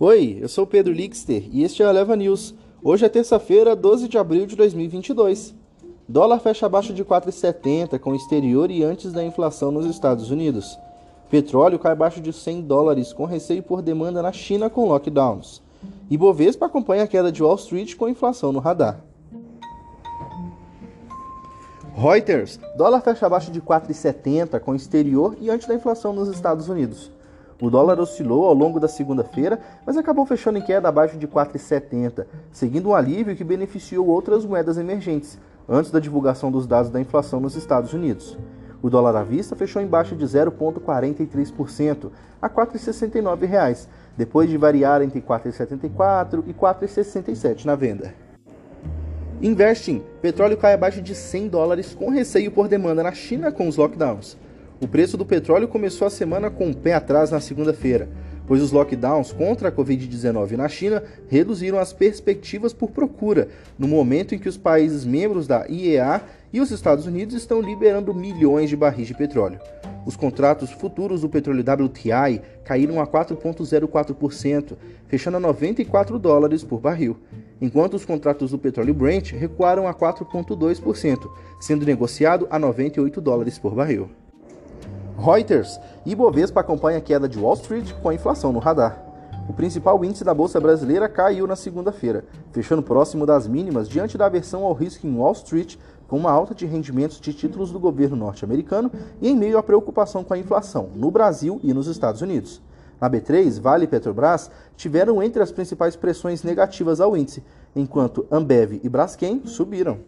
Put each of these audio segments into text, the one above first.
Oi, eu sou Pedro Lixter e este é o Eleva News. Hoje é terça-feira, 12 de abril de 2022. Dólar fecha abaixo de 4,70 com exterior e antes da inflação nos Estados Unidos. Petróleo cai abaixo de 100 dólares com receio por demanda na China com lockdowns. E Bovespa acompanha a queda de Wall Street com inflação no radar. Reuters, dólar fecha abaixo de 4,70 com exterior e antes da inflação nos Estados Unidos. O dólar oscilou ao longo da segunda-feira, mas acabou fechando em queda abaixo de 4,70, seguindo um alívio que beneficiou outras moedas emergentes, antes da divulgação dos dados da inflação nos Estados Unidos. O dólar à vista fechou em baixa de 0,43% a R$ 4,69, depois de variar entre 4,74 e 4,67 na venda. Investing. Petróleo cai abaixo de 100 dólares com receio por demanda na China com os lockdowns. O preço do petróleo começou a semana com o um pé atrás na segunda-feira, pois os lockdowns contra a Covid-19 na China reduziram as perspectivas por procura, no momento em que os países membros da IEA e os Estados Unidos estão liberando milhões de barris de petróleo. Os contratos futuros do petróleo WTI caíram a 4,04%, fechando a 94 dólares por barril enquanto os contratos do petróleo Brent recuaram a 4,2%, sendo negociado a 98 dólares por barril. Reuters e Bovespa acompanha a queda de Wall Street com a inflação no radar. O principal índice da bolsa brasileira caiu na segunda-feira, fechando próximo das mínimas diante da aversão ao risco em Wall Street, com uma alta de rendimentos de títulos do governo norte-americano e em meio à preocupação com a inflação no Brasil e nos Estados Unidos. Na B3, Vale e Petrobras tiveram entre as principais pressões negativas ao índice, enquanto Ambev e Braskem subiram.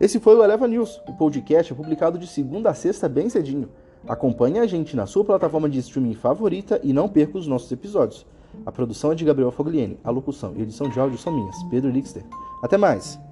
Esse foi o Eleva News. O podcast é publicado de segunda a sexta bem cedinho. Acompanhe a gente na sua plataforma de streaming favorita e não perca os nossos episódios. A produção é de Gabriel Fogliene, a locução e edição de áudio são minhas, Pedro Lixter. Até mais!